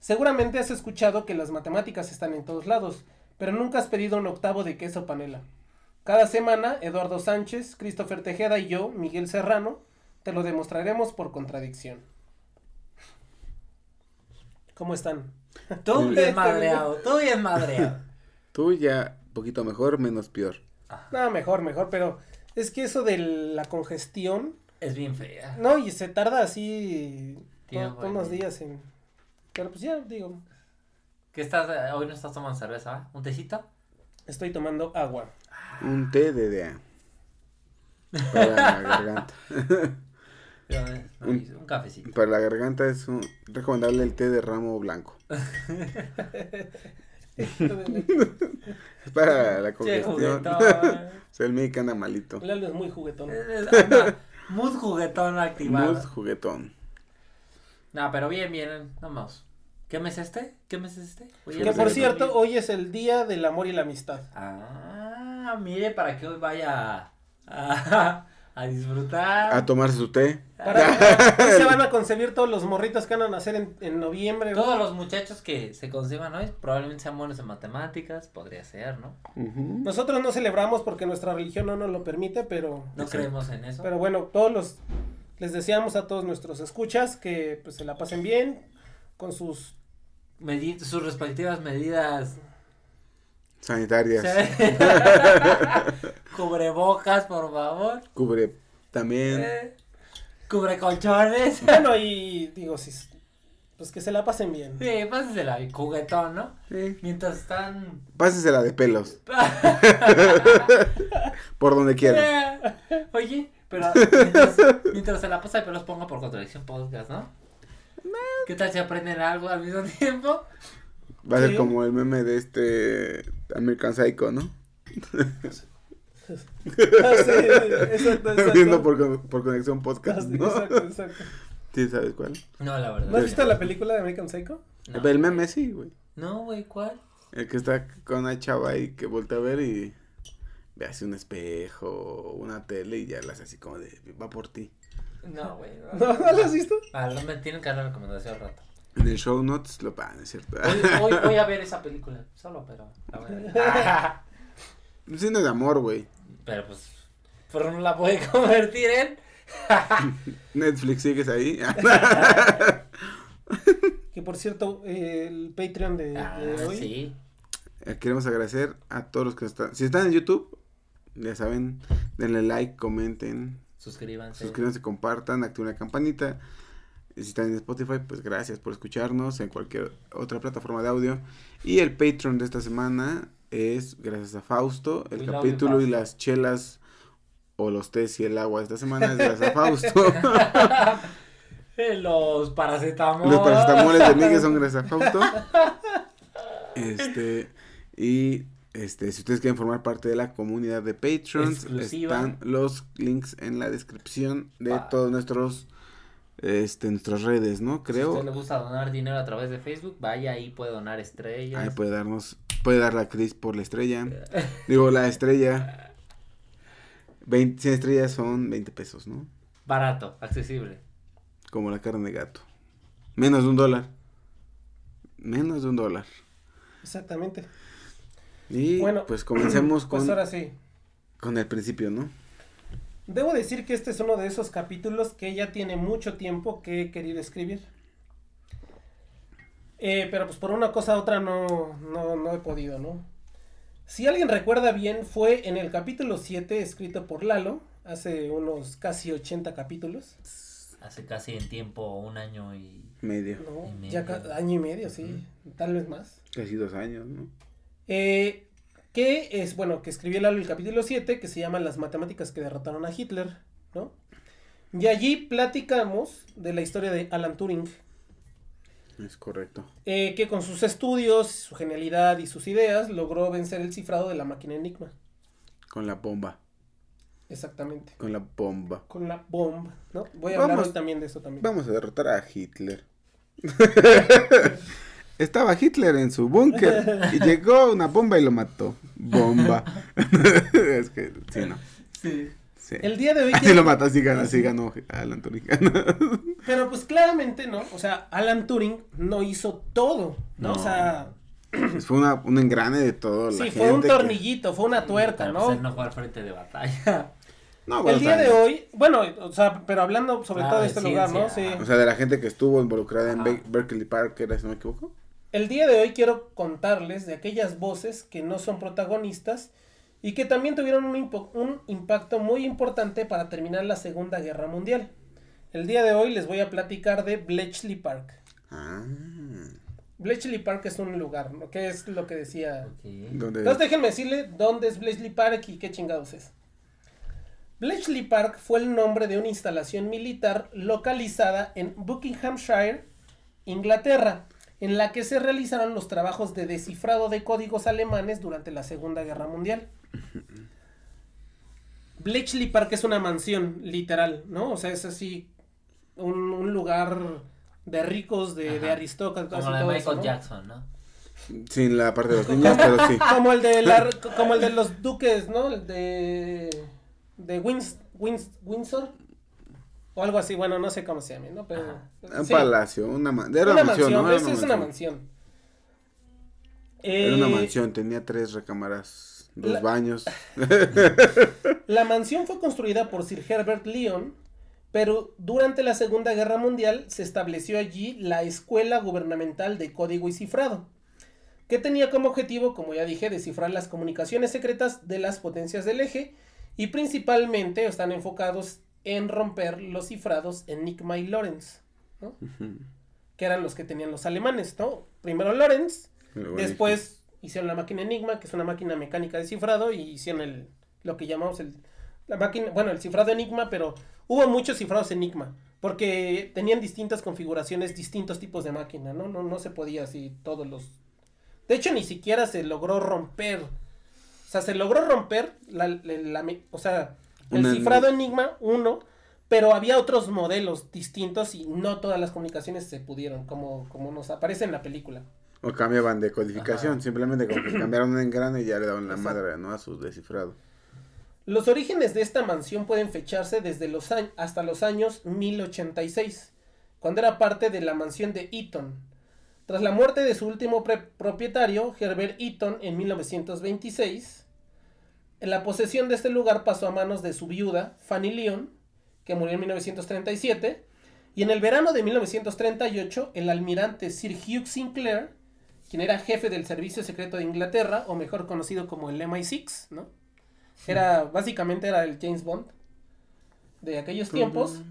Seguramente has escuchado que las matemáticas están en todos lados, pero nunca has pedido un octavo de queso panela. Cada semana, Eduardo Sánchez, Christopher Tejeda y yo, Miguel Serrano, te lo demostraremos por contradicción. ¿Cómo están? Tú bien madreado, tú bien madreado. Tú ya un poquito mejor, menos peor. No, mejor, mejor, pero es que eso de la congestión, Es bien fea. no, y se tarda así unos días en... Pero pues ya, digo, ¿Qué estás, eh, hoy no estás tomando cerveza, ¿va? ¿Un tecito? estoy tomando agua. Un té de DA. Para la garganta. Eh, no, Un- un cafecito. Para la garganta es un- recomendable el té de ramo blanco. Es para la congestión. juguetón. o sea, el médico anda malito. Lalo es muy juguetón. Anda, Mood juguetón activado. Muy juguetón. No, pero bien, bien, vamos. ¿Qué mes es este? ¿Qué mes es este? Oye, Que por cierto, hoy es el Día del Amor y la Amistad. Ah, mire, para que hoy vaya a, a disfrutar. A tomarse su té. Para, hoy se van a concebir todos los morritos que van a nacer en, en noviembre. güey. Todos los muchachos que se conciban hoy probablemente sean buenos en matemáticas, podría ser, ¿no? Nosotros no celebramos porque nuestra religión no nos lo permite, pero, No creemos en eso. pero bueno, todos los les deseamos a todos nuestros escuchas que pues se la pasen bien con sus Medi- sus respectivas medidas. Sanitarias. Cubrebocas, por favor. Cubre también. Eh, Cubre colchones. bueno y digo si pues que se la pasen bien. Sí, pásensela, juguetón, ¿no? Sí. Mientras están. Pásesela de pelos. Por donde quiera. Oye, pero mientras, mientras se la pasa, pero los ponga por contradicción podcast, ¿no? ¿Qué tal si aprenden algo al mismo tiempo? Va a ser como el meme de este American Psycho, ¿no? Ah, sí, exacto, exacto. Viendo por, por conexión podcast, Ah, sí, ¿no? exacto, exacto. Sí, ¿sabes cuál? No, la verdad. ¿No has visto la película de American Psycho? No. El meme sí, güey. No, güey, ¿cuál? El que está con una chava ahí que voltea a ver y ve así un espejo una tele y ya la hace así como de, va por ti. No, güey. ¿No, ¿No lo has visto? Ah, no me tienen que dar la recomendación al rato. En el show notes lo van, es cierto. Hoy, hoy voy a ver esa película, solo, pero. la voy a ver. Cine de amor, güey. pero pues. Pero no la puede convertir en. Netflix, ¿sigues ahí? Que por cierto, el Patreon de, de Ah, hoy. sí. Eh, Queremos agradecer a todos los que están. Si están en YouTube, ya saben, denle like, comenten, Suscríbanse. suscríbanse, compartan, activen la campanita. Si están en Spotify, pues gracias por escucharnos en cualquier otra plataforma de audio. Y el Patreon de esta semana es gracias a Fausto. El We love you, capítulo y las chelas o los tés y el agua de esta semana es gracias a Fausto. Los paracetamol. Los paracetamoles de Miguel son gracias a Fausto. Este, y este, si ustedes quieren formar parte de la comunidad de Patrons, Exclusiva. están los links en la descripción de Va. todos nuestros este nuestras redes, ¿no? Si a Creo. usted le gusta donar dinero a través de Facebook, vaya ahí, puede donar estrellas. Ahí puede darnos, puede dar la Cris por la estrella. Digo, la estrella. 20, 100 estrellas son 20 pesos, ¿no? Barato, accesible. Como la carne de gato. Menos de un dólar. Menos de un dólar. Exactamente. Y Bueno, pues comencemos Pues con, ahora sí. con el principio, ¿no? Debo decir que este es uno de esos capítulos que ya tiene mucho tiempo que he querido escribir. Eh, pero pues por una cosa u otra no, no, no he podido, ¿no? Si alguien recuerda bien, fue en el capítulo 7 escrito por Lalo, hace unos casi 80 capítulos. Hace casi en tiempo un año y... Medio. No, Y medio. ya año y medio, sí, tal vez más. Casi dos años, ¿no? Eh, que es, bueno, que escribió Lalo el capítulo 7, que se llama Las matemáticas que derrotaron a Hitler, ¿no? Y allí platicamos de la historia de Alan Turing, Es correcto. eh, que con sus estudios, su genialidad y sus ideas logró vencer el cifrado de la máquina Enigma. Con la bomba. Exactamente. Con la bomba. Con la bomba, ¿no? Voy a hablar hoy también de eso también. Vamos a derrotar a Hitler. Estaba Hitler en su búnker y llegó una bomba y lo mató. Bomba. es que, sí, no. Sí. Sí. El día de hoy... Así lo mató, así ganó, así ganó Alan Turing. Pero pues claramente, ¿no? O sea, Alan Turing no hizo todo, ¿no? No. O sea, Pues fue una, un engrane de todo. la sí, fue un que- tornillito, fue una tuerca, Pero, ¿no? pues, él no fue al frente de batalla. No, El bueno, día o sea, de hoy, bueno, o sea, pero hablando sobre Ah, todo de de este lugar, ¿no? Sí. O sea, de la gente que estuvo involucrada en. Be- Berkeley Park, ¿era, si no me equivoco? El día de hoy quiero contarles de aquellas voces que no son protagonistas y que también tuvieron un, impo- un impacto muy importante para terminar la Segunda Guerra Mundial. El día de hoy les voy a platicar de Bletchley Park. Ah. Bletchley Park es un lugar, ¿no? ¿Qué es lo que decía? Ok. Donde... Entonces déjenme decirle dónde es Bletchley Park y qué chingados es. Bletchley Park fue el nombre de una instalación militar localizada en Buckinghamshire, Inglaterra, en la que se realizaron los trabajos de descifrado de códigos alemanes durante la Segunda Guerra Mundial. Bletchley Park es una mansión, literal, ¿no? O sea, es así un, un lugar de ricos, de, aristócratas. Como la de Michael eso, ¿no? Jackson, ¿no? Sin la parte de los niños, pero sí. como el de la, como el de los duques, ¿no? El de de Wins, Wins- Windsor o algo así, bueno, no sé cómo se llame, ¿no? Pero Un sí, palacio, una, ma- era una una mansión, mansión, ¿no? Era esa es una mansión. Era una Eh, mansión, tenía tres recámaras, dos la- baños. La mansión fue construida por Sir Herbert Lyon, pero durante la Segunda Guerra Mundial se estableció allí la Escuela Gubernamental de Código y Cifrado, que tenía como objetivo, como ya dije, descifrar las comunicaciones secretas de las potencias del eje y principalmente están enfocados en romper los cifrados Enigma y Lorenz, ¿no? que eran los que tenían los alemanes, ¿no? Primero Lorenz, Luego Después hicieron la máquina Enigma, que es una máquina mecánica de cifrado, y hicieron el, lo que llamamos el, la máquina, bueno, el cifrado Enigma, pero hubo muchos cifrados Enigma, porque tenían distintas configuraciones, distintos tipos de máquina, ¿no? No, no se podía así todos los... De hecho, ni siquiera se logró romper, o sea, se logró romper, la, la- la o sea, el Una- cifrado Enigma 1, pero había otros modelos distintos y no todas las comunicaciones se pudieron, como, como nos aparece en la película. O cambiaban de codificación, Ajá. simplemente como que cambiaron un engrane y ya le daban la madre, ¿no? A su descifrado. Los orígenes de esta mansión pueden fecharse desde los años, hasta los años 1086, cuando era parte de la mansión de Eaton. Tras la muerte de su último propietario, Herbert Eaton, en 1926, en la posesión de este lugar pasó a manos de su viuda, Fanny Lyon, que murió en 1937, y en el verano de 1938, el almirante Sir Hugh Sinclair, quien era jefe del Servicio Secreto de Inglaterra, o mejor conocido como el MI6, ¿no? Era, básicamente era el James Bond de aquellos tiempos,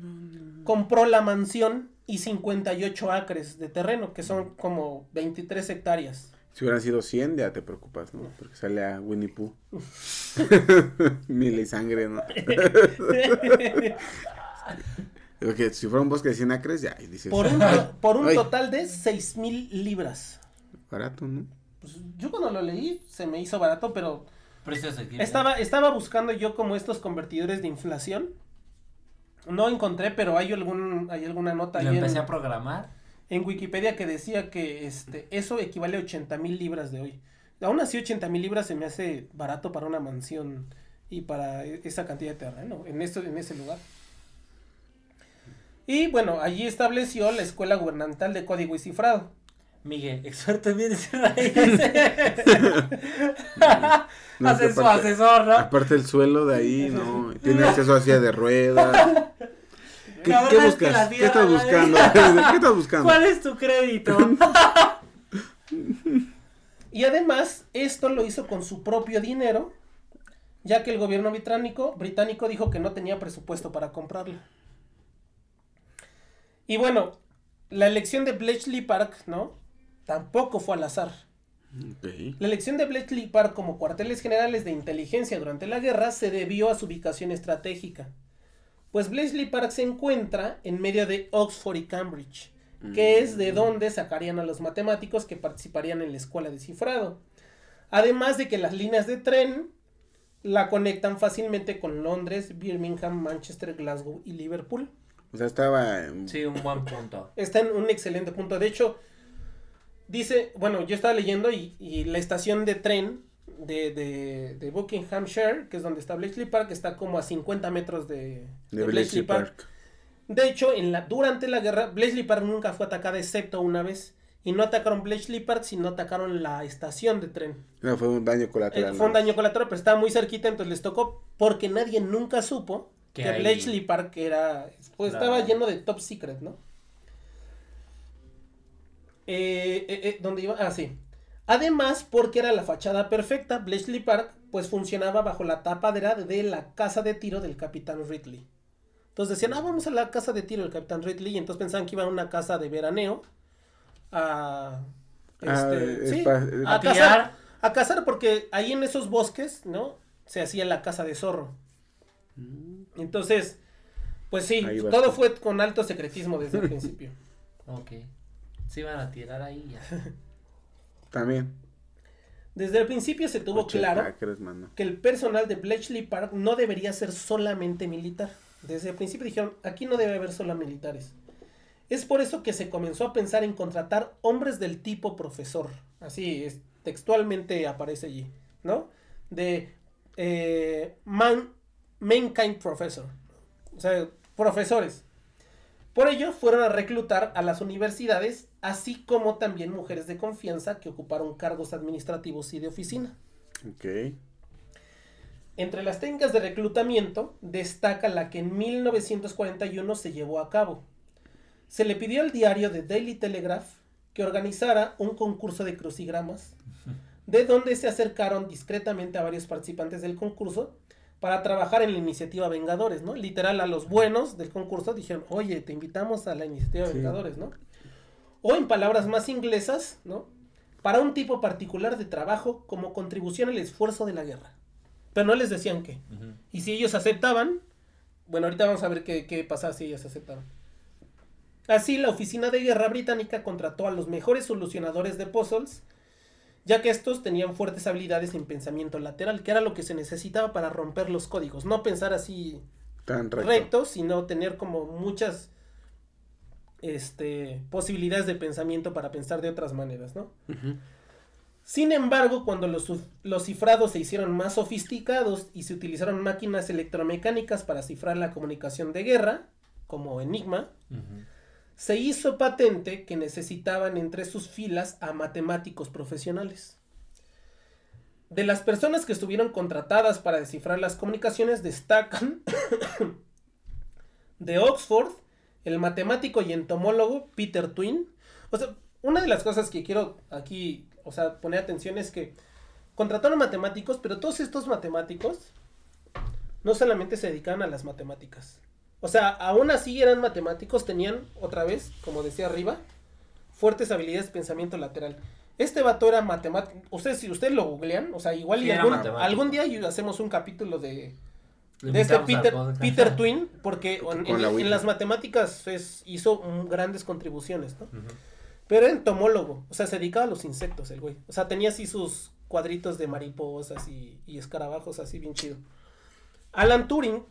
compró la mansión y 58 acres de terreno, que son como 23 hectáreas. Si hubieran sido 100, ya te preocupas, ¿no? Porque sale a Winnie Pooh. Mil y sangre, ¿no? Porque si fuera un bosque de 100 acres, ya, y dices, por un, por total de 6 mil libras. barato, ¿no? Pues, yo cuando lo leí se me hizo barato, pero estaba, estaba buscando yo como estos convertidores de inflación. No encontré, pero hay algún hay alguna nota Y lo ahí en, empecé a programar. En Wikipedia que decía que este eso equivale a 80 mil libras de hoy. Aún así 80 mil libras se me hace barato para una mansión y para e- esa cantidad de terreno en, esto, en ese lugar. Y bueno, allí estableció la Escuela Gubernamental de Código y Cifrado. Miguel, experto en bienes raíces. No, Hace que su aparte- asesor, ¿no? Aparte el suelo de ahí, ¿no? Tiene acceso a silla de ruedas. ¿Qué, La buscas? ¿Qué estás buscando? ¿Qué estás buscando? ¿Cuál es tu crédito? Y además, esto lo hizo con su propio dinero, ya que el gobierno británico, británico dijo que no tenía presupuesto para comprarla. Y bueno, la elección de Bletchley Park, ¿no? Tampoco fue al azar. La elección de Bletchley Park como cuarteles generales de inteligencia durante la guerra se debió a su ubicación estratégica. Pues Bletchley Park se encuentra en medio de Oxford y Cambridge, que es de donde sacarían a los matemáticos que participarían en la escuela de cifrado. Además de que las líneas de tren la conectan fácilmente con Londres, Birmingham, Manchester, Glasgow y Liverpool. O sea, estaba. en- Sí, un buen punto. Está en un excelente punto. De hecho, dice, bueno, yo estaba leyendo y, y la estación de tren de, de, de Buckinghamshire, que es donde está Bletchley Park, está como a 50 metros de, de Bletchley Park. De hecho, en la, durante la guerra, Bletchley Park nunca fue atacada excepto una vez. Y no atacaron Bletchley Park, sino atacaron la estación de tren. No, fue un daño Eh, colateral. fue un daño colateral, pero estaba muy cerquita, entonces les tocó porque nadie nunca supo Que Bletchley Park era, pues estaba lleno de top secret, ¿no? Eh, eh, eh, ¿Dónde iba? Ah, sí. Además, porque era la fachada perfecta, Bletchley Park pues funcionaba bajo la tapadera de la casa de tiro del capitán Ridley. Entonces decían, ah, vamos a la casa de tiro del capitán Ridley, y entonces pensaban que iba a una casa de veraneo a... Ah, Este, sí, a A cazar, a cazar porque ahí en esos bosques, ¿no? Se hacía la caza de zorro. Entonces, pues sí, todo fue con alto secretismo desde el principio. Ok. Se iban a tirar ahí ya. También. Desde el principio se tuvo Ocho claro hackers, que el personal de Bletchley Park no debería ser solamente militar. Desde el principio dijeron, aquí no debe haber solo militares. Es por eso que se comenzó a pensar en contratar hombres del tipo profesor. Así es, textualmente aparece allí, ¿no? De eh, man, mankind professor. O sea, profesores. Por ello fueron a reclutar a las universidades, así como también mujeres de confianza que ocuparon cargos administrativos y de oficina. Ok. Entre las técnicas de reclutamiento destaca la que en 1941 se llevó a cabo. Se le pidió al diario The Daily Telegraph que organizara un concurso de crucigramas, de donde se acercaron discretamente a varios participantes del concurso para trabajar en la iniciativa Vengadores, ¿no? Literal, a los buenos del concurso dijeron, oye, te invitamos a la iniciativa Sí. Vengadores, ¿no? O en palabras más inglesas, ¿no? Para un tipo particular de trabajo como contribución al esfuerzo de la guerra. Pero no les decían qué. Y si ellos aceptaban, bueno, ahorita vamos a ver qué, qué pasaba si ellos aceptaban. Así, la oficina de guerra británica contrató a los mejores solucionadores de puzzles, ya que estos tenían fuertes habilidades en pensamiento lateral, que era lo que se necesitaba para romper los códigos. No pensar así Tan recto. recto, sino tener como muchas este, posibilidades de pensamiento para pensar de otras maneras, ¿no? Sin embargo, cuando los, los cifrados se hicieron más sofisticados y se utilizaron máquinas electromecánicas para cifrar la comunicación de guerra, como Enigma. Se hizo patente que necesitaban entre sus filas a matemáticos profesionales. De las personas que estuvieron contratadas para descifrar las comunicaciones destacan de Oxford el matemático y entomólogo Peter Twin. O sea, una de las cosas que quiero aquí, o sea, poner atención es que contrataron matemáticos, pero todos estos matemáticos no solamente se dedicaban a las matemáticas. O sea, aún así eran matemáticos, tenían, otra vez, como decía arriba, fuertes habilidades de pensamiento lateral. Este vato era matemático. Ustedes, si ustedes lo googlean, o sea, igual Sí, y era algún, algún día y hacemos un capítulo de, de este Peter, Twin, porque en, la en Wiki. las matemáticas es, hizo grandes contribuciones, ¿no? Pero era entomólogo, o sea, se dedicaba a los insectos el güey. O sea, tenía así sus cuadritos de mariposas y, y escarabajos así bien chido. Alan Turing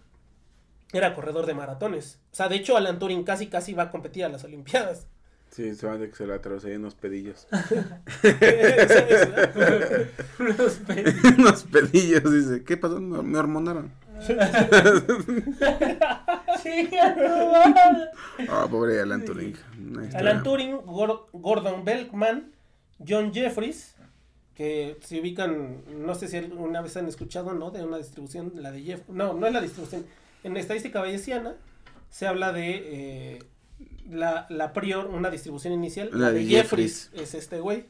era corredor de maratones. O sea, de hecho, Alan Turing casi casi va a competir a las Olimpiadas. Sí, se van de que se la traducían unos pedillos. Los pe- unos pedillos, dice. ¿Qué pasó? Me, hormonaron. Sí. Ah, pobre Alan Turing. Alan Turing, Gor- Gordon Belkman, John Jeffries, que se ubican, no sé si alguna vez han escuchado, ¿no? De una distribución, la de Jeff, no, no es la distribución. En estadística bayesiana se habla de eh, la, la prior, una distribución inicial, La la, de, de Jeffries, es este güey.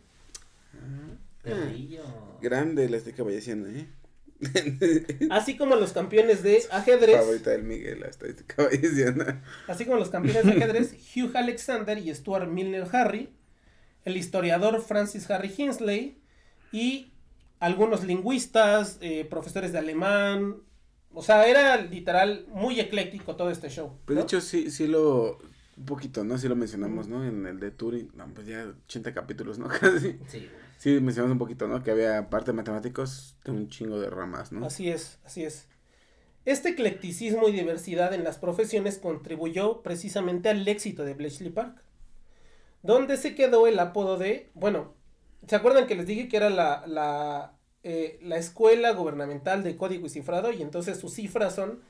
Perrillo. Grande la estoy caballeciendo, ¿eh? Así como los campeones de ajedrez. Favorita del Miguel, la estoy caballeciendo. Así como los campeones de ajedrez Hugh Alexander y Stuart Milner Harry, el historiador Francis Harry Hinsley y algunos lingüistas, eh, profesores de alemán. O sea, era literal muy ecléctico todo este show. Pues ¿no? de hecho sí, sí lo, un poquito, ¿no? Sí lo mencionamos, ¿no? En el de Turing, no, pues ya 80 capítulos, ¿no? Casi. Sí. Sí, mencionamos un poquito, ¿no? Que había parte de matemáticos de un chingo de ramas, ¿no? Así es, así es. Este eclecticismo y diversidad en las profesiones contribuyó precisamente al éxito de Bletchley Park, donde se quedó el apodo de, bueno, ¿se acuerdan que les dije que era la, la, eh, la escuela gubernamental de código y cifrado? Y entonces sus cifras son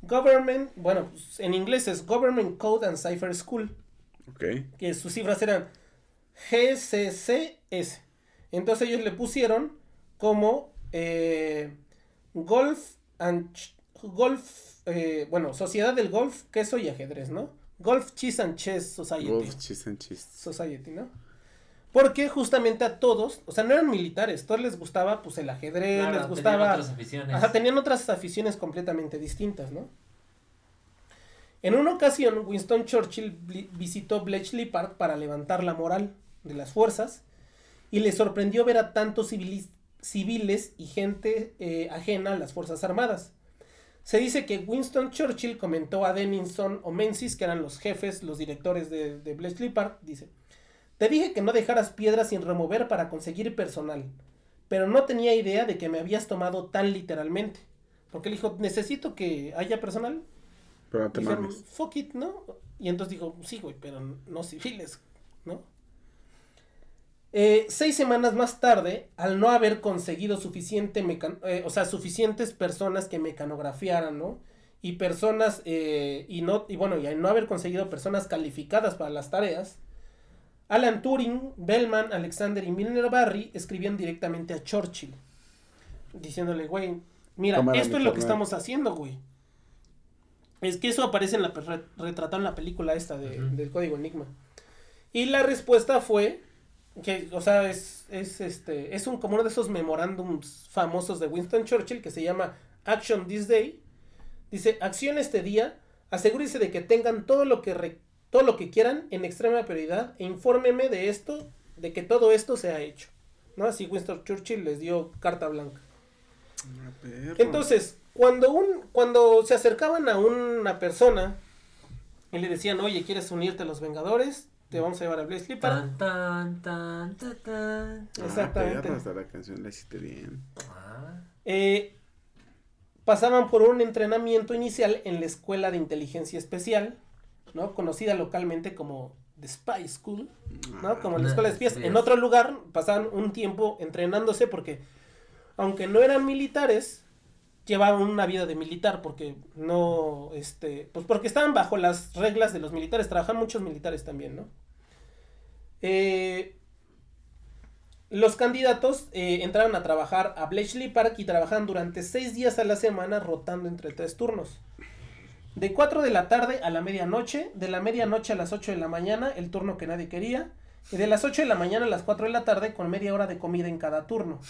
Government, bueno, en inglés es Government Code and Cipher School, Ok. que sus cifras eran GCCS. Entonces ellos le pusieron como eh, Golf and Golf, eh, bueno, Sociedad del Golf, Queso y Ajedrez, ¿no? Golf Cheese and Chess Society. Wolf, cheese and cheese. Society, ¿no? Porque justamente a todos, o sea, no eran militares, todos les gustaba pues el ajedrez, Claro, les tenían gustaba... otras aficiones. Ajá, tenían otras aficiones completamente distintas, ¿no? En una ocasión, Winston Churchill visitó Bletchley Park para levantar la moral de las fuerzas y le sorprendió ver a tantos civilis- civiles y gente eh, ajena a las Fuerzas Armadas. Se dice que Winston Churchill comentó a Denison o Menzies, que eran los jefes, los directores de, de Bletchley Park, dice, te dije que no dejaras piedras sin remover para conseguir personal, pero no tenía idea de que me habías tomado tan literalmente. Porque le dijo, necesito que haya personal. Pero no te Dijeron, mames. fuck it, ¿no? Y entonces dijo, sí, güey, pero no civiles, ¿no? Eh, seis semanas más tarde, al no haber conseguido suficiente mecan- eh, o sea, suficientes personas que mecanografiaran, ¿no? Y personas, eh, y no, y bueno, y al no haber conseguido personas calificadas para las tareas, Alan Turing, Bellman, Alexander y Milner Barry escribían directamente a Churchill, diciéndole, güey, mira, Cámara, esto mi es lo que carnal". estamos haciendo, güey. Es que eso aparece en la re- retratado en la película esta de- Ujú. del código Enigma. Y la respuesta fue que, o sea, es, es este, es un como uno de esos memorándums famosos de Winston Churchill que se llama Action This Day. Dice, acción este día, asegúrese de que tengan todo lo que re- todo lo que quieran en extrema prioridad e infórmeme de esto, de que todo esto se ha hecho. ¿No? Así Winston Churchill les dio carta blanca. Ah. Entonces, cuando un, cuando se acercaban a una persona y le decían, oye, ¿quieres unirte a los Vengadores? Te vamos a llevar a Bletchley Park. Tan, tan, tan, tan, tan. Ah, Exactamente. perro, hasta la canción la hiciste bien. Ah, Eh, pasaban por un entrenamiento inicial en la Escuela de Inteligencia Especial, ¿no? Conocida localmente como The Spy School, ¿no? Como la Ah, Escuela de Espías. En otro lugar pasaban un tiempo entrenándose porque, aunque no eran militares, llevaban una vida de militar porque no, este, pues porque estaban bajo las reglas de los militares, trabajan muchos militares también, ¿no? Eh, los candidatos eh, entraron a trabajar a Bletchley Park y trabajaban durante seis días a la semana rotando entre tres turnos. De 4 de la tarde a la medianoche, de la medianoche a las 8 de la mañana, el turno que nadie quería, y de las 8 de la mañana a las 4 de la tarde con media hora de comida en cada turno.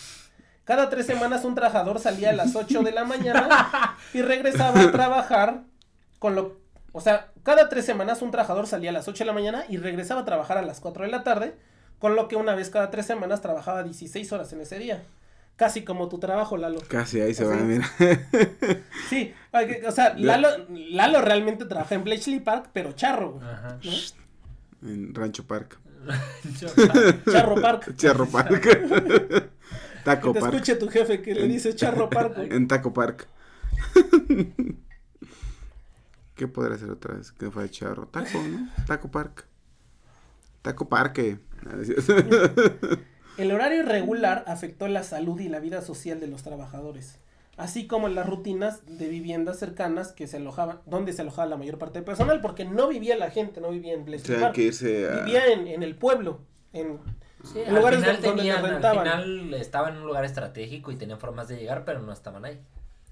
Cada tres semanas un trabajador salía a las 8 de la mañana y regresaba a trabajar con lo... O sea, cada tres semanas un trabajador salía a las 8 de la mañana y regresaba a trabajar a las 4 de la tarde, con lo que una vez cada tres semanas trabajaba 16 horas en ese día. Casi como tu trabajo, Lalo. Casi ahí se Así. va, mira. Sí, o sea, Lalo, Lalo realmente trabaja en Bletchley Park, pero charro, güey, Ajá. ¿no? en Rancho Park. Charro Park. Charro Park. Que Taco te Park. escuche tu jefe que le dice Charro Park. güey. En Taco Park. ¿Qué podría ser otra vez? Que fue charro. Taco, ¿no? Taco Park. Taco Parque. Ah. El horario irregular afectó la salud y la vida social de los trabajadores, así como las rutinas de viviendas cercanas que se alojaban, donde se alojaba la mayor parte del personal, porque no vivía la gente, no vivía en O Bletchley sea, Park, que irse a... vivía en, en el pueblo, en Sí, lugares final donde tenían, les al rentaban. final estaban en un lugar estratégico y tenían formas de llegar, pero no estaban ahí.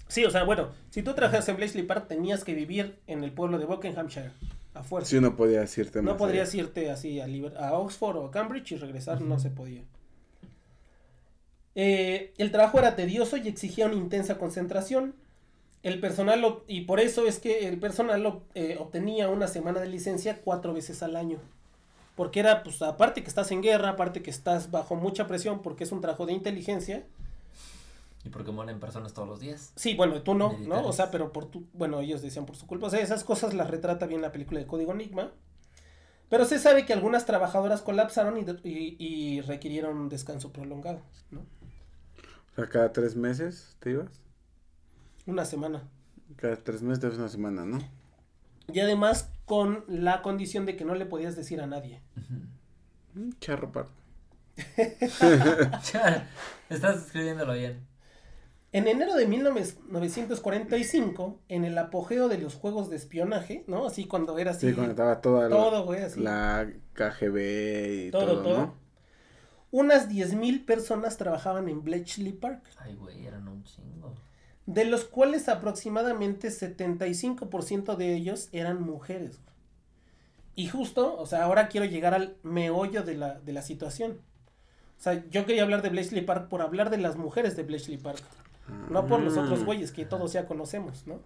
Sí, o sea, bueno, si tú trabajas en Bletchley Park tenías que vivir en el pueblo de Buckinghamshire, a fuerza. Si uno podía irte más no allá. podrías irte así a, Liber- a Oxford o a Cambridge y regresar, no se podía. Eh, el trabajo era tedioso y exigía una intensa concentración. El personal, y por eso es que el personal eh, obtenía una semana de licencia cuatro veces al año. Porque era, pues, aparte que estás en guerra, aparte que estás bajo mucha presión, porque es un trabajo de inteligencia. Y porque mueren personas todos los días. Sí, bueno, tú no, ¿no? O sea, pero por tu, bueno, ellos decían por su culpa. O sea, esas cosas las retrata bien la película de Código Enigma. Pero se sabe que algunas trabajadoras colapsaron y- y requirieron un descanso prolongado, ¿no? O sea, cada tres meses te ibas. Una semana. Cada tres meses te vas una semana, ¿no? Y además con la condición de que no le podías decir a nadie. Charro par. Estás escribiéndolo bien. En enero de 1945, en el apogeo de los juegos de espionaje, ¿no? Así cuando era así. Sí, cuando estaba toda la, así. KGB y Todo, todo, todo. ¿no? Unas 10.000 personas trabajaban en Bletchley Park, Ay, güey, eran un chingo. de los cuales aproximadamente 75% de ellos eran mujeres. Y justo, o sea, ahora quiero llegar al meollo de la, de la situación. O sea, yo quería hablar de Bletchley Park por hablar de las mujeres de Bletchley Park. No por los otros Ah. güeyes que todos ya conocemos, ¿no?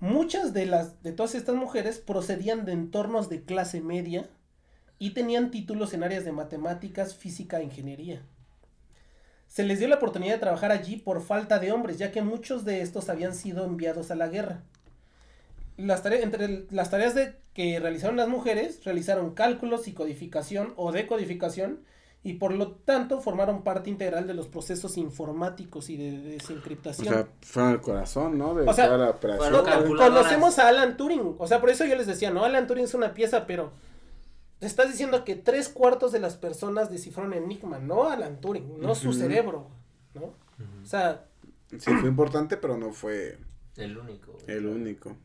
Muchas de las de todas estas mujeres procedían de entornos de clase media y tenían títulos en áreas de matemáticas, física e ingeniería. Se les dio la oportunidad de trabajar allí por falta de hombres, ya que muchos de estos habían sido enviados a la guerra. Las tareas, entre las tareas de, que realizaron las mujeres, realizaron cálculos y codificación o decodificación, y por lo tanto formaron parte integral de los procesos informáticos y de, de O desencriptación. sea, fueron el corazón, ¿no? De O sea, toda la operación. conocemos a Alan Turing, o sea, por eso yo les decía, no, Alan Turing es una pieza, pero te estás diciendo que tres cuartos de las personas descifraron Enigma, no Alan Turing, no su cerebro, ¿no? O sea, Sí, fue importante, pero no fue El único. el único.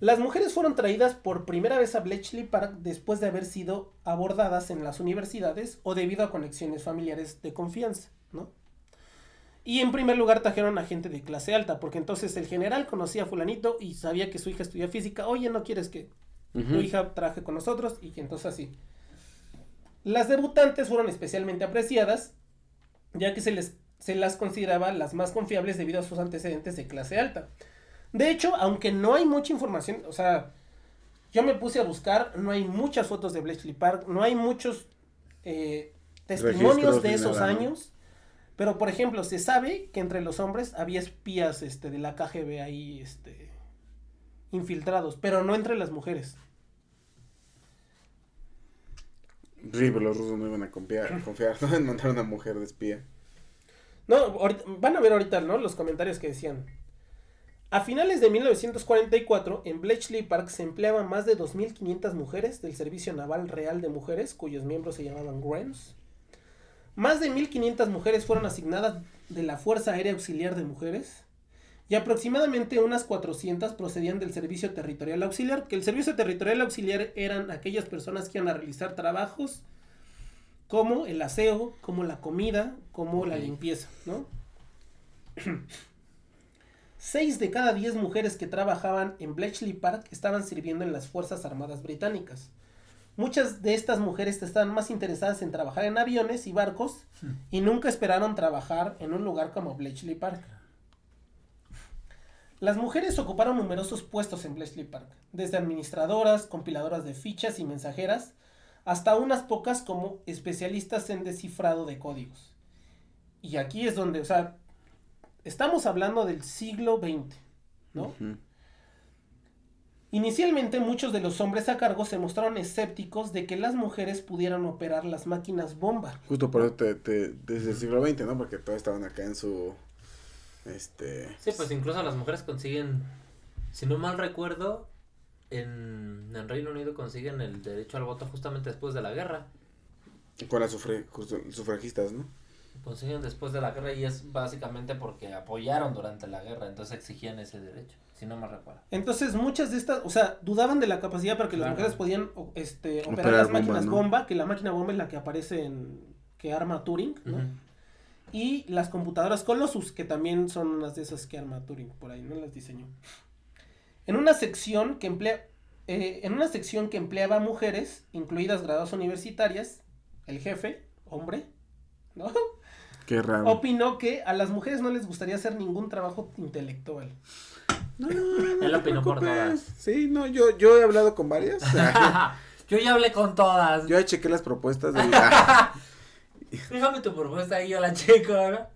las mujeres fueron traídas por primera vez a Bletchley Park después de haber sido abordadas en las universidades o debido a conexiones familiares de confianza, ¿no? Y en primer lugar trajeron a gente de clase alta, porque entonces el general conocía a fulanito y sabía que su hija estudia física, oye, ¿no quieres que tu Ujú. hija traje con nosotros y entonces así. Las debutantes fueron especialmente apreciadas, ya que se les se las consideraba las más confiables debido a sus antecedentes de clase alta. De hecho, aunque no hay mucha información, o sea, yo me puse a buscar, no hay muchas fotos de Bletchley Park, no hay muchos eh, testimonios Registros de esos nada, ¿no? años, pero por ejemplo, se sabe que entre los hombres había espías este, de la KGB ahí este, infiltrados, pero no entre las mujeres. Sí, pero los rusos no iban a confiar, confiar ¿no? en mandar a una mujer de espía. No, ahorita- van a ver ahorita, ¿no? Los comentarios que decían. A finales de 1944, en Bletchley Park se empleaban más de 2.500 mujeres del Servicio Naval Real de Mujeres, cuyos miembros se llamaban Grants. Más de 1.500 mujeres fueron asignadas de la Fuerza Aérea Auxiliar de Mujeres. Y aproximadamente unas 400 procedían del Servicio Territorial Auxiliar, que el Servicio Territorial Auxiliar eran aquellas personas que iban a realizar trabajos como el aseo, como la comida, como la limpieza, ¿no? Seis de cada diez mujeres que trabajaban en Bletchley Park estaban sirviendo en las Fuerzas Armadas Británicas. Muchas de estas mujeres estaban más interesadas en trabajar en aviones y barcos y nunca esperaron trabajar en un lugar como Bletchley Park. Las mujeres ocuparon numerosos puestos en Bletchley Park, desde administradoras, compiladoras de fichas y mensajeras, hasta unas pocas como especialistas en descifrado de códigos. Y aquí es donde, o sea, estamos hablando del siglo XX, ¿no? Inicialmente muchos de los hombres a cargo se mostraron escépticos de que las mujeres pudieran operar las máquinas bomba. Justo por eso te, te- desde el siglo XX, ¿no? Porque todos estaban acá en su... Este... Sí, pues incluso las mujeres consiguen, si no mal recuerdo, en, en Reino Unido consiguen el derecho al voto justamente después de la guerra. Con las sufre- sufragistas, ¿no? Consiguen después de la guerra y es básicamente porque apoyaron durante la guerra, entonces exigían ese derecho, si no mal recuerdo. Entonces muchas de estas, o sea, dudaban de la capacidad para que las mujeres podían este, operar, Operar las bomba, máquinas ¿no? bomba, que la máquina bomba es la que aparece en que arma Turing, ¿no? Y las computadoras Colossus, que también son unas de esas que arma Turing, por ahí, no las diseñó. En una sección que emplea, eh, en una sección que empleaba mujeres, incluidas graduadas universitarias, el jefe, hombre, ¿no? Qué raro. Opinó que a las mujeres no les gustaría hacer ningún trabajo intelectual. No, no, no, Él te opinó por todas. Sí, no, yo, yo he hablado con varias. Yo ya hablé con todas. yo ya chequé las propuestas. De... Déjame tu propuesta ahí, yo la checo, ¿no?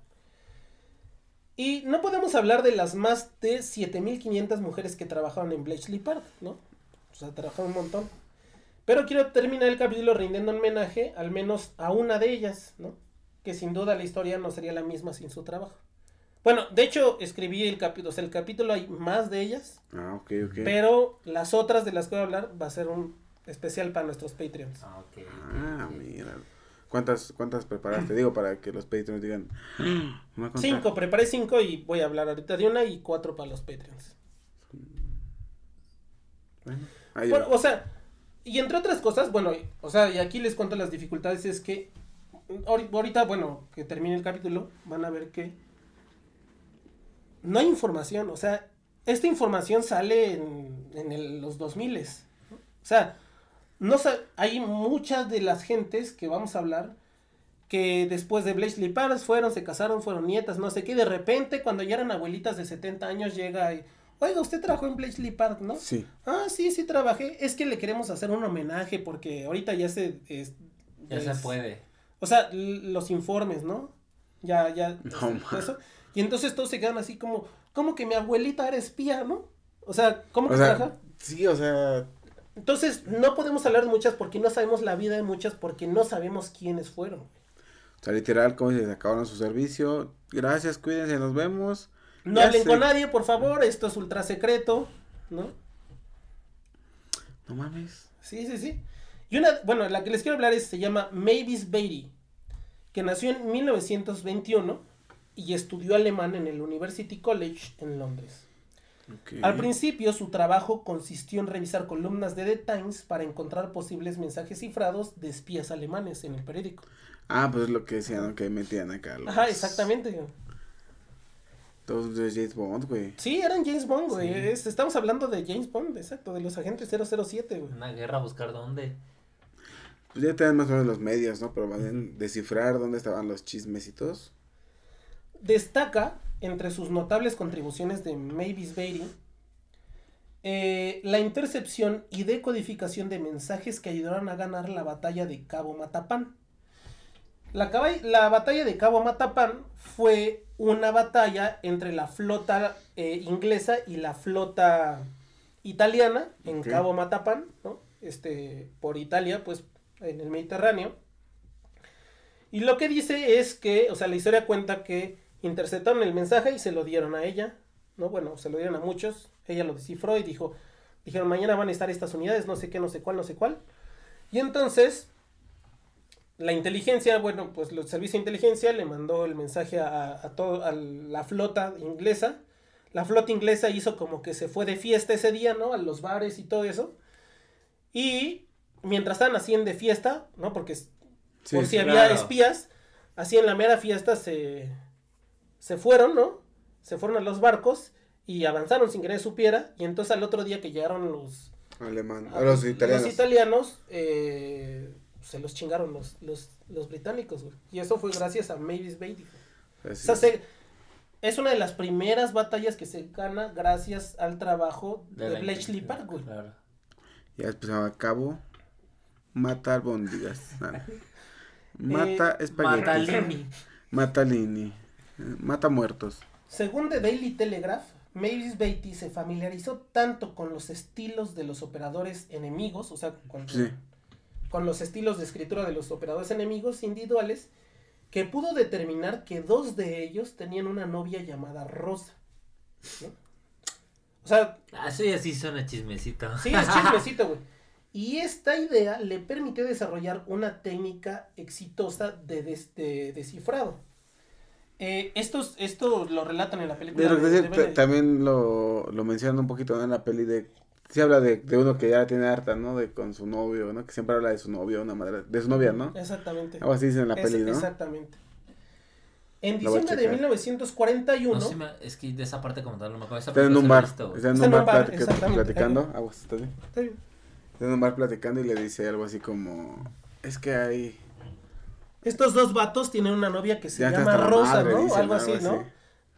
Y no podemos hablar de las más de 7500 mujeres que trabajaron en Bletchley Park, ¿no? O sea, trabajaron un montón. Pero quiero terminar el capítulo rindiendo homenaje al menos a una de ellas, ¿no? Que sin duda la historia no sería la misma sin su trabajo. Bueno, de hecho, escribí el capítulo, o sea, el capítulo hay más de ellas, ah, ok, ok. pero las otras de las que voy a hablar va a ser un especial para nuestros Patreons. Ah, ok. Ah, mira. ¿Cuántas, cuántas preparaste? Digo, para que los Patreons digan. "Ah, me va a contar". Cinco, preparé cinco y voy a hablar ahorita de una y cuatro para los Patreons. Bueno, ahí Bueno, va. o sea, y entre otras cosas, bueno, o sea, y aquí les cuento las dificultades, es que ahori- ahorita, bueno, que termine el capítulo, van a ver que no hay información, o sea, esta información sale en, en el- los 2000 ¿no? O sea, no hay muchas de las gentes que vamos a hablar que después de Bletchley Park fueron, se casaron, fueron nietas, no sé qué, y de repente cuando ya eran abuelitas de 70 años llega y, oiga, usted trabajó en Bletchley Park, ¿no? Sí. Ah, sí, sí trabajé. Es que le queremos hacer un homenaje porque ahorita ya se... es- Ya se puede. O sea, los informes, ¿no? Ya, ya. No, eso. Y entonces todos se quedan así como, como que mi abuelita era espía, ¿no? O sea, ¿cómo que sea, trabaja? sí, o sea. Entonces, no podemos hablar de muchas porque no sabemos la vida de muchas porque no sabemos quiénes fueron. O sea, literal, como se acabaron su servicio. Gracias, cuídense, nos vemos. No Ya hablen con nadie, por favor, esto es ultra secreto, ¿no? No mames. Sí, sí, sí. Y una, bueno, la que les quiero hablar es, se llama Mavis Beatty, que nació en 1921 y estudió alemán en el University College en Londres. Al principio su trabajo consistió en revisar columnas de The Times para encontrar posibles mensajes cifrados de espías alemanes en el periódico. Ah, pues es lo que decían, que metían acá. Los... Ajá, exactamente. Todos de James Bond, güey. Sí, eran James Bond, güey. Sí. Es- estamos hablando de James Bond, exacto, de los agentes 007, güey. Una guerra a buscar dónde. Pues ya tienen más o menos los medios, ¿no? Pero van a descifrar dónde estaban los chismecitos. Destaca entre sus notables contribuciones de Mavis Beatty eh, la intercepción y decodificación de mensajes que ayudaron a ganar la batalla de Cabo Matapán. La, batalla de Cabo Matapán fue una batalla entre la flota eh, inglesa y la flota italiana en. Cabo Matapán, ¿no? Este, por Italia, pues en el Mediterráneo. Y lo que dice es que, o sea, la historia cuenta que interceptaron el mensaje y se lo dieron a ella, ¿no? Bueno, se lo dieron a muchos, ella lo descifró y dijo, dijeron, mañana van a estar estas unidades, no sé qué, no sé cuál, no sé cuál. Y entonces, la inteligencia, bueno, pues el servicio de inteligencia le mandó el mensaje a, a, todo, a la flota inglesa. La flota inglesa hizo como que se fue de fiesta ese día, ¿no? A los bares y todo eso. Y mientras estaban haciendo de fiesta, ¿no? Porque Sí, por si había espías, así en la mera fiesta se, se fueron, ¿no? Se fueron a los barcos y avanzaron sin que nadie supiera. Y entonces al otro día que llegaron los, Alemán. A los italianos. los italianos, eh, se los chingaron los, los, los británicos, güey. Y eso fue gracias a Mavis Beatty. O sea, es. se- es una de las primeras batallas que se gana gracias al trabajo de, la Bletchley Park, güey. Claro. Ya después llama Cabo. Mata albóndigas. Ah. Mata Eh, espaguetis. Matalini. Mata lini. Eh, Mata muertos. Según The Daily Telegraph, Mavis Beatty se familiarizó tanto con los estilos de los operadores enemigos, o sea, con, Sí. con los estilos de escritura de los operadores enemigos individuales, que pudo determinar que dos de ellos tenían una novia llamada Rosa. ¿no? O sea, Ah, Eso ya sí suena chismecito. sí, es chismecito, güey. Y esta idea le permitió desarrollar una técnica exitosa de, des- de descifrado. Eh, estos, esto lo relatan en la película. Que de- de también lo, lo mencionan un poquito ¿no? en la peli de... Se habla de, de uno que ya tiene harta, ¿no? De con su novio, ¿no? Que siempre habla de su novio, una madre... De su novia, ¿no? Exactamente. Algo así dice en la Es- peli, ¿no? Exactamente. En diciembre de checar. 1941, No me- es que de esa parte como tal no me acuerdo. Está en un sí bar. visto. Está en un bar, platic- platicando. Aguas, ¿estás bien? Está bien. Está en un bar platicando y le dice algo así como... Es que hay... estos dos vatos tienen una novia que se Ya llama Rosa, madre, ¿no? dicen, algo así, algo ¿no?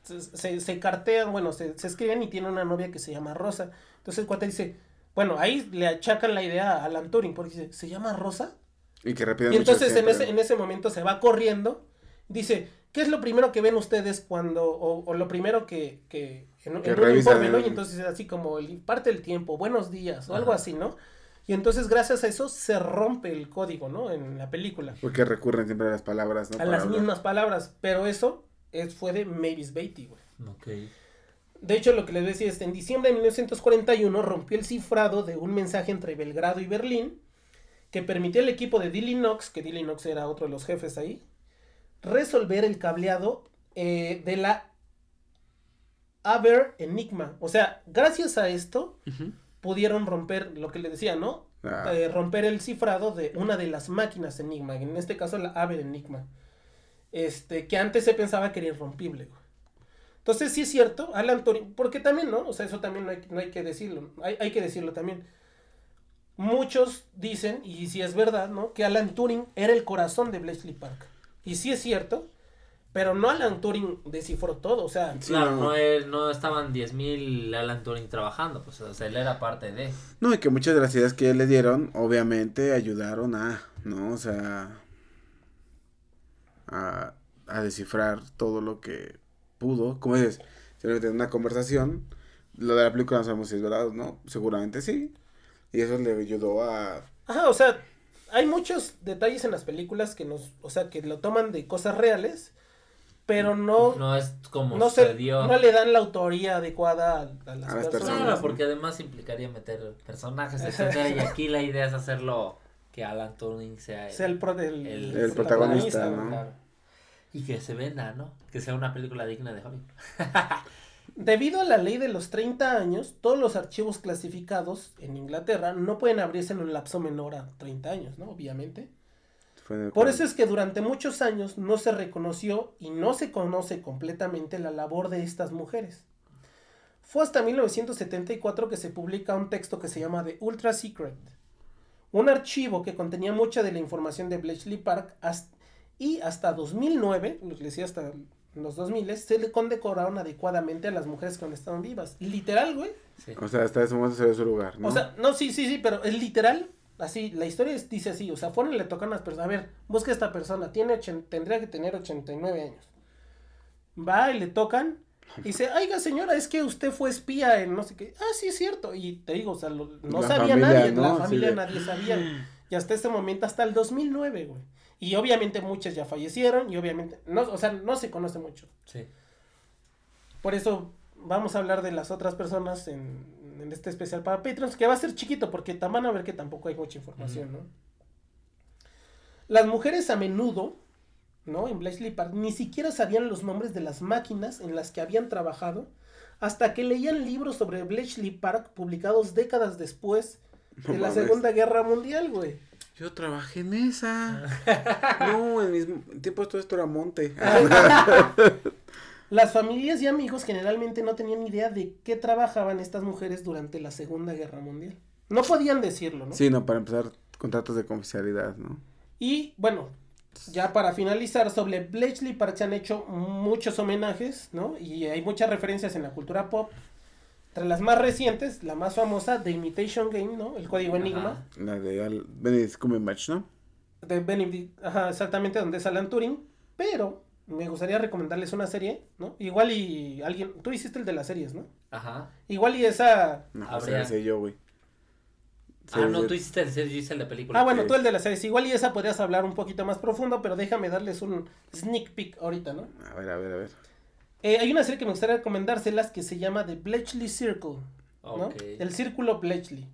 Se, se, se cartean, bueno, se, se escriben y tienen una novia que se llama Rosa. Entonces el cuate dice, bueno, ahí le achacan la idea a Alan Turing, porque dice, ¿se llama Rosa? Y que repiten Y entonces en ese, en ese momento se va corriendo, dice, ¿qué es lo primero que ven ustedes cuando, o, o lo primero que, que en, Que en un informe, ¿no? Y entonces es así como el, parte del tiempo, buenos días, o algo así, ¿no? Y entonces gracias a eso se rompe el código, ¿no? En la película. Porque recurren siempre a las palabras, ¿no? a Para las hablar. mismas palabras, pero eso es, fue de Mavis Beatty, güey. Ok. De hecho, lo que les decía es, en diciembre de 1941 rompió el cifrado de un mensaje entre Belgrado y Berlín que permitió al equipo de Dilly Knox, que Dilly Knox era otro de los jefes ahí, resolver el cableado eh, de la Aber Enigma. O sea, gracias a esto Ujú. Pudieron romper lo que les decía, ¿no? Ah. Eh, romper el cifrado de una de las máquinas Enigma, en este caso la Aber Enigma. Este, que antes se pensaba que era irrompible, güey. Entonces, sí es cierto, Alan Turing, porque también, ¿no? O sea, eso también no hay, no hay que decirlo, hay, hay que decirlo también. Muchos dicen, y si es verdad, ¿no? Que Alan Turing era el corazón de Bletchley Park. Y sí es cierto, pero no Alan Turing descifró todo, o sea, Sí, claro, no. no, es- no estaban 10.000 Alan Turing trabajando, pues o sea, él era parte de. No, y que muchas de las ideas que le dieron, obviamente, ayudaron a, ¿no? O sea, a, a descifrar todo lo que pudo. Como dices, si en una conversación, lo de la película no sabemos si es verdad o no, seguramente sí. Y eso le ayudó a... Ajá, o sea, hay muchos detalles en las películas que nos, o sea, que lo toman de cosas reales, pero no, no, No es como se, sucedió. no le dan la autoría adecuada a, a las A personas. personas. Claro, ¿no? porque además implicaría meter personajes, etcétera, y aquí la idea es hacerlo que Alan Turing sea el, Sea el, pro- el, el- El protagonista. ¿no? claro. Y que se venda, ¿no? Que sea una película digna de Hollywood. Debido a la ley de los 30 años, todos los archivos clasificados en Inglaterra no pueden abrirse en un lapso menor a 30 años, ¿no? Obviamente. Fue en el Por eso es que durante muchos años no se reconoció y no se conoce completamente la labor de estas mujeres. Fue hasta 1974 que se publica un texto que se llama The Ultra Secret, un archivo que contenía mucha de la información de Bletchley Park hasta- y hasta 2009, lo que decía hasta los 2000, se le condecoraron adecuadamente a las mujeres que aún estaban vivas. Literal, güey. Sí. O sea, hasta ese momento se dio su lugar, ¿no? O sea, no, sí, sí, sí, pero es literal. Así, la historia es- dice así, o sea, fueron y le tocan a las personas. A ver, busca a esta persona, tiene ochen- tendría que tener 89 años. Va y le tocan. Y dice, oiga señora, es que usted fue espía en no sé qué. Ah, sí, es cierto. Y te digo, o sea, lo- no La sabía familia, nadie, ¿no? la familia nadie sabía. Y hasta ese momento, hasta el 2009, güey. Y obviamente muchas ya fallecieron y obviamente, no, o sea, no se conoce mucho. Sí. Por eso vamos a hablar de las otras personas en, en este especial para Patreons, que va a ser chiquito porque van a ver que tampoco hay mucha información, ¿no? Las mujeres a menudo, ¿no? En Bletchley Park ni siquiera sabían los nombres de las máquinas en las que habían trabajado hasta que leían libros sobre Bletchley Park publicados décadas después No de la. Segunda Guerra Mundial, güey. Yo trabajé en esa. no, en mis tiempos todo esto era monte. Las familias y amigos generalmente no tenían idea de qué trabajaban estas mujeres durante la Segunda Guerra Mundial. No podían decirlo, ¿no? Sí, no, para empezar, contratos de confidencialidad, ¿no? Y bueno, ya para finalizar, sobre Bletchley Park se han hecho muchos homenajes, ¿no? Y hay muchas referencias en la cultura pop. Entre las más recientes, la más famosa, The Imitation Game, ¿no? El código Enigma. La de Benedict Cumberbatch, ¿no? De Benedict, ajá, exactamente, donde es Alan Turing. Pero me gustaría recomendarles una serie, ¿no? Igual y alguien, tú hiciste el de las series, ¿no? Ajá. Igual y esa... No, Habría- o sea, sé yo, güey. Ah, no, tú hiciste el serio, yo hice el de película. Ah, bueno, tú el de las series. Igual y esa podrías hablar un poquito más profundo, pero déjame darles un sneak peek ahorita, ¿no? A ver, a ver, a ver. Eh, hay una serie que me gustaría recomendárselas que se llama The Bletchley Circle, ¿no? El Círculo Bletchley,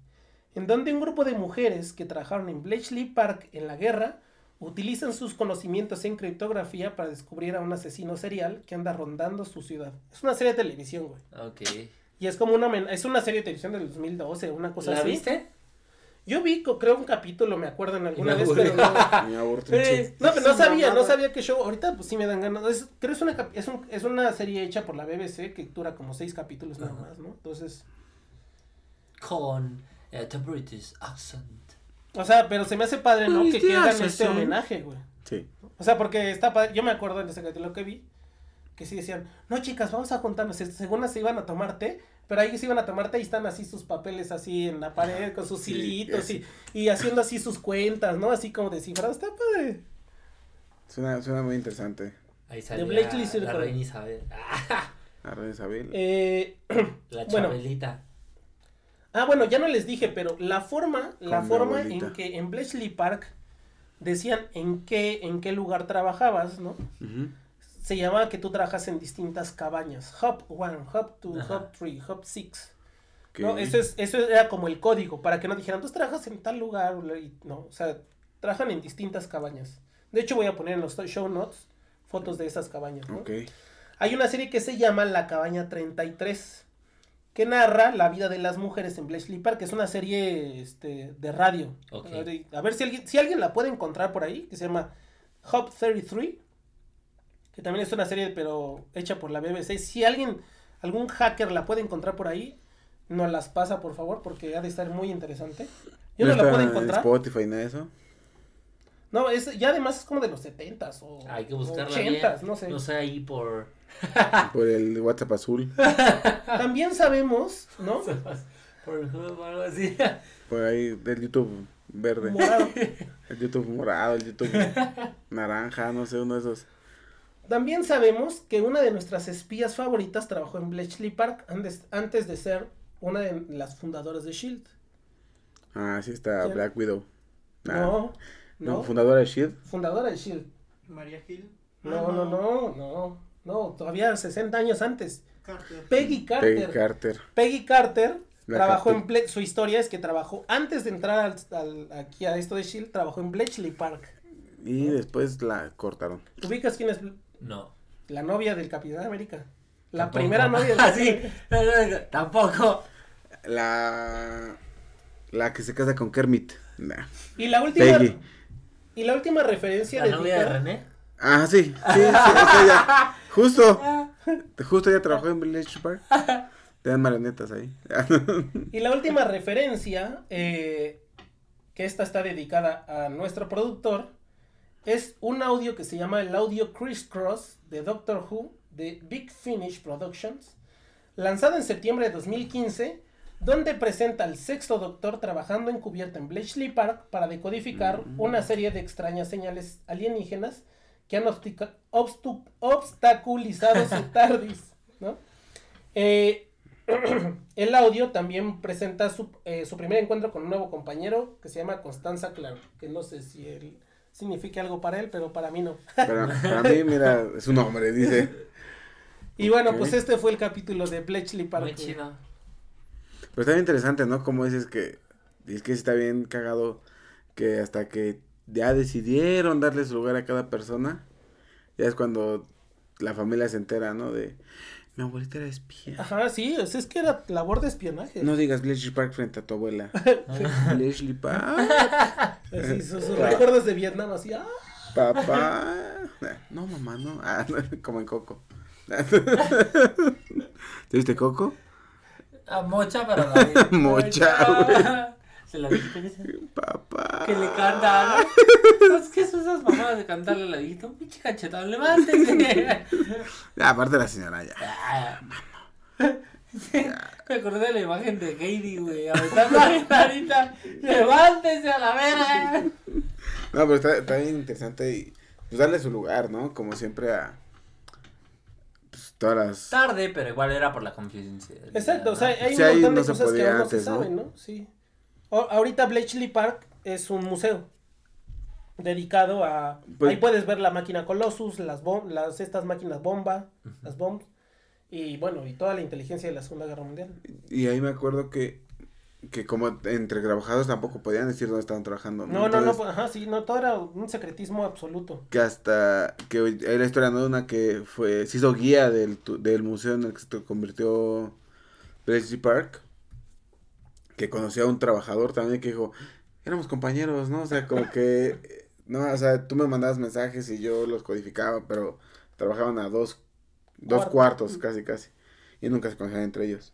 en donde un grupo de mujeres que trabajaron en Bletchley Park en la guerra utilizan sus conocimientos en criptografía para descubrir a un asesino serial que anda rondando su ciudad. Es una serie de televisión, güey. Ok. Y es como una es una serie de televisión del 2012, una cosa ¿La así. viste? Yo vi, creo un capítulo, me acuerdo en alguna me vez, pero no, Eh, No, pero no sabía, no sabía que show. Ahorita pues sí me dan ganas. Es, creo es una, es, un- es una serie hecha por la BBC que dura como seis capítulos nada más, ¿no? Entonces, Con eh, The British Accent. O sea, pero se me hace padre, ¿no? Que, Este que hagan este homenaje, güey. Sí. O sea, porque está padre- yo me acuerdo en ese capítulo que vi, que sí decían, no chicas, vamos a juntarnos, este, según se iban a tomar té, pero ahí se iban a tomar té y están así sus papeles así en la pared con sus Sí, hilitos y, y haciendo así sus cuentas, ¿no? Así como descifrado, está padre. Suena, suena muy interesante. Ahí sale Blakely la, Circle. reina Isabel. Ah, La reina Isabel. Eh, la Bueno. Ah, bueno, ya no les dije, pero la forma, la forma en que en Bletchley Park decían en qué, en qué lugar trabajabas, ¿no? Se llamaba que tú trabajas en distintas cabañas. Hub 1, Hub 2, Ajá. Hub 3, Hub 6. Ok. No, eso, es, eso era como el código, para que no dijeran, tú trabajas en tal lugar. y No, o sea, trabajan en distintas cabañas. De hecho, voy a poner en los show notes fotos de esas cabañas. ¿no? Hay una serie que se llama La Cabaña 33, que narra la vida de las mujeres en Bletchley Park, que es una serie este, de radio. A ver si alguien, si alguien la puede encontrar por ahí, que se llama Hub 33, que también es una serie, pero hecha por la BBC. Si alguien, algún hacker la puede encontrar por ahí, nos las pasa, por favor, porque ha de estar muy interesante. Yo no, la está puedo en encontrar. Spotify, de eso. No, es, ya además es como de los 70s o Hay que buscarla 80s, bien. no sé. No sé, ahí por... Por el WhatsApp azul. También sabemos, ¿no? por algo así. Por ahí del YouTube verde. Morado. El YouTube morado, el YouTube naranja, no sé, uno de esos. También sabemos que una de nuestras espías favoritas trabajó en Bletchley Park antes, antes de ser una de las fundadoras de Shield. Ah, sí está ¿Quién? Black Widow. Ah, No, no, no, fundadora de Shield. fundadora de Shield. María Gil. No, no, no, no, no, todavía 60 años antes. Carter. Peggy Carter. Peggy Carter. Peggy Carter La trabajó en Ble- su historia es que trabajó antes de entrar al, al- aquí a esto de Shield, trabajó en Bletchley Park. Y después la cortaron. ¿Ubicas quién es No. la novia del Capitán América? La Tampoco. primera novia del Ah, Capitán sí. Tampoco. La. La que se casa con Kermit. Nah. Y la última Peggy. y la última referencia La novia de dedicada- René. Ah, sí, sí, ya. Justo. Justo ya trabajó en Village Park. Te dan marionetas ahí. Y la última referencia, eh, que esta está dedicada a nuestro productor, es un audio que se llama el audio Crisscross de Doctor Who de Big Finish Productions, lanzado en septiembre de 2015, donde presenta al sexto doctor trabajando encubierto en Bletchley Park para decodificar una serie de extrañas señales alienígenas que han obstaculizado su TARDIS, ¿no? Eh, el audio también presenta su, eh, su primer encuentro con un nuevo compañero que se llama Constanza Clark, que no sé si él signifique algo para él, pero para mí no. Para, para mí, mira, es un hombre, dice. Y bueno, pues este fue el capítulo de Bletchley Park. Muy chido. Pero está bien interesante, ¿no? Como dices que. Es que sí está bien cagado que hasta que ya decidieron darle su lugar a cada persona. Ya es cuando la familia se entera, ¿no? De. Mi abuelita era espía. Ajá, sí, sea, es que era labor de espionaje. No digas Bletchley Park frente a tu abuela. Bletchley Park. Así, sus, sus recuerdos de Vietnam, así, ah. Papá. No, mamá, no. Ah, como en Coco. ¿Te viste Coco? A mocha para la Mocha, Se la dije que, Papá. que le canta. ¿no? Es que son esas mamadas de cantarle a la viejita. Un pinche cachetón, levántese. Ya, aparte la señora ya. Ah, Me acordé de la imagen de Heidi, güey. Aventando a la ahorita. Levántese a la verga. No, pero está, está bien interesante y pues darle su lugar, ¿no? Como siempre a pues, todas las... Tarde, pero igual era por la confidencia. Exacto, o sea, hay Sí, un montón de no cosas que aún no se saben, ¿no? Sí. O- ahorita Bletchley Park es un museo dedicado a... Pues- ahí puedes ver la máquina Colossus, las, bom- las estas máquinas bomba, las bombs, y bueno, y toda la inteligencia de la Segunda Guerra Mundial. Y ahí me acuerdo que, que como entre trabajadores tampoco podían decir dónde estaban trabajando. No, no, no, ajá, sí, no, todo era un secretismo absoluto. Que hasta, que la historia, ¿no? Una que fue, se hizo guía del, del museo en el que se convirtió Bletchley Park. Que conoció a un trabajador también que dijo, éramos compañeros, ¿no? O sea, como que, no, o sea, tú me mandabas mensajes y yo los codificaba, pero trabajaban a dos, dos Cuarto. cuartos, casi, casi. Y nunca se conocían entre ellos.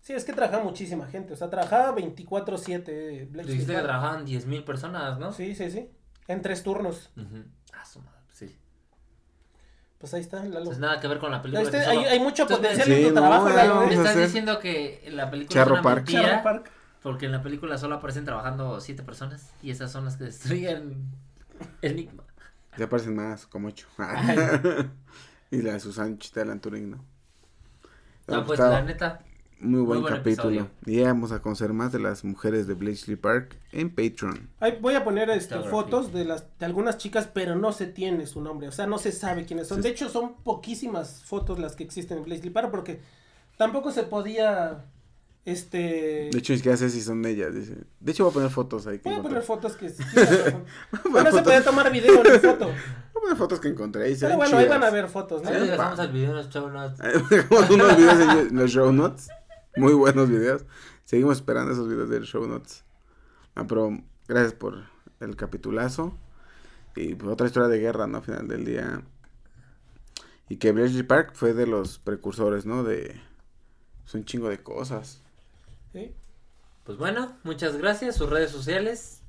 Sí, es que trabajaba muchísima gente, o sea, trabajaba 24/7 Bletchley Dijiste que trabajaban 10.000 personas, ¿no? Sí, sí, sí, en tres turnos. Ujú. su madre. Pues ahí está, Lalo. Pues nada que ver con la película. Este, hay, mucho Entonces, potencial sí, en tu no, trabajo, Lalo. Me ¿eh? estás hacer- diciendo que la película Charro es una Park. mentira, Park. porque en la película solo aparecen trabajando siete personas y esas son las que destruyen Enigma. Ya aparecen más, como ocho. y la de Susan Chitalan Turing, ¿no? Ah, pues la neta, muy buen, buen capítulo. episodio. Y ya vamos a conocer más de las mujeres de Bletchley Park en Patreon. Ahí voy a poner este, fotos de las de algunas chicas, pero no se tiene su nombre, o sea, no se sabe quiénes son. Sí. De hecho, son poquísimas fotos las que existen en Blazely Park porque tampoco se podía este De hecho, ni siquiera sé si son ellas. Dice. De hecho, voy a poner fotos ahí. Que voy a poner fotos que a no se podía tomar video ni foto. voy a poner fotos que encontré. y se Pero bueno, ahí van a ver fotos, ¿no? ahí Sí. dejamos el video en los show notes. Dejamos unos videos en los show notes. Muy buenos videos. Seguimos esperando esos videos del show notes. Ah, pero gracias por el capitulazo. Y pues, otra historia de guerra, ¿no? Al final del día. Y que Bletchley Park fue de los precursores, ¿no? De pues, un chingo de cosas. Sí. Pues bueno, muchas gracias. Sus redes sociales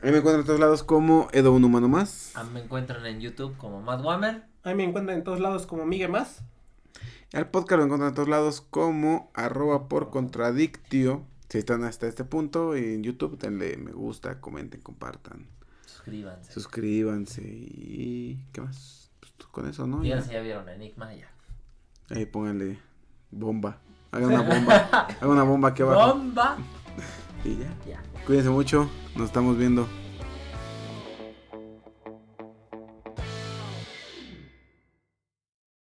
Ahí me encuentro en todos lados como Edo Un Humano Más. ah, me encuentran en YouTube como Matt Whammer. Ahí me encuentran en todos lados como Miguel Más. Al podcast lo encuentran en todos lados como arroba por contradictio. Si están hasta este punto en YouTube, denle me gusta, comenten, compartan. Suscríbanse. Suscríbanse y... ¿Qué más? Pues, con eso, ¿no? Díganse Ya. si ya vieron Enigma ya. Ahí pónganle bomba. Hagan una bomba. Hagan una bomba aquí abajo. ¡Bomba! Y ya. Ya. Cuídense mucho. Nos estamos viendo.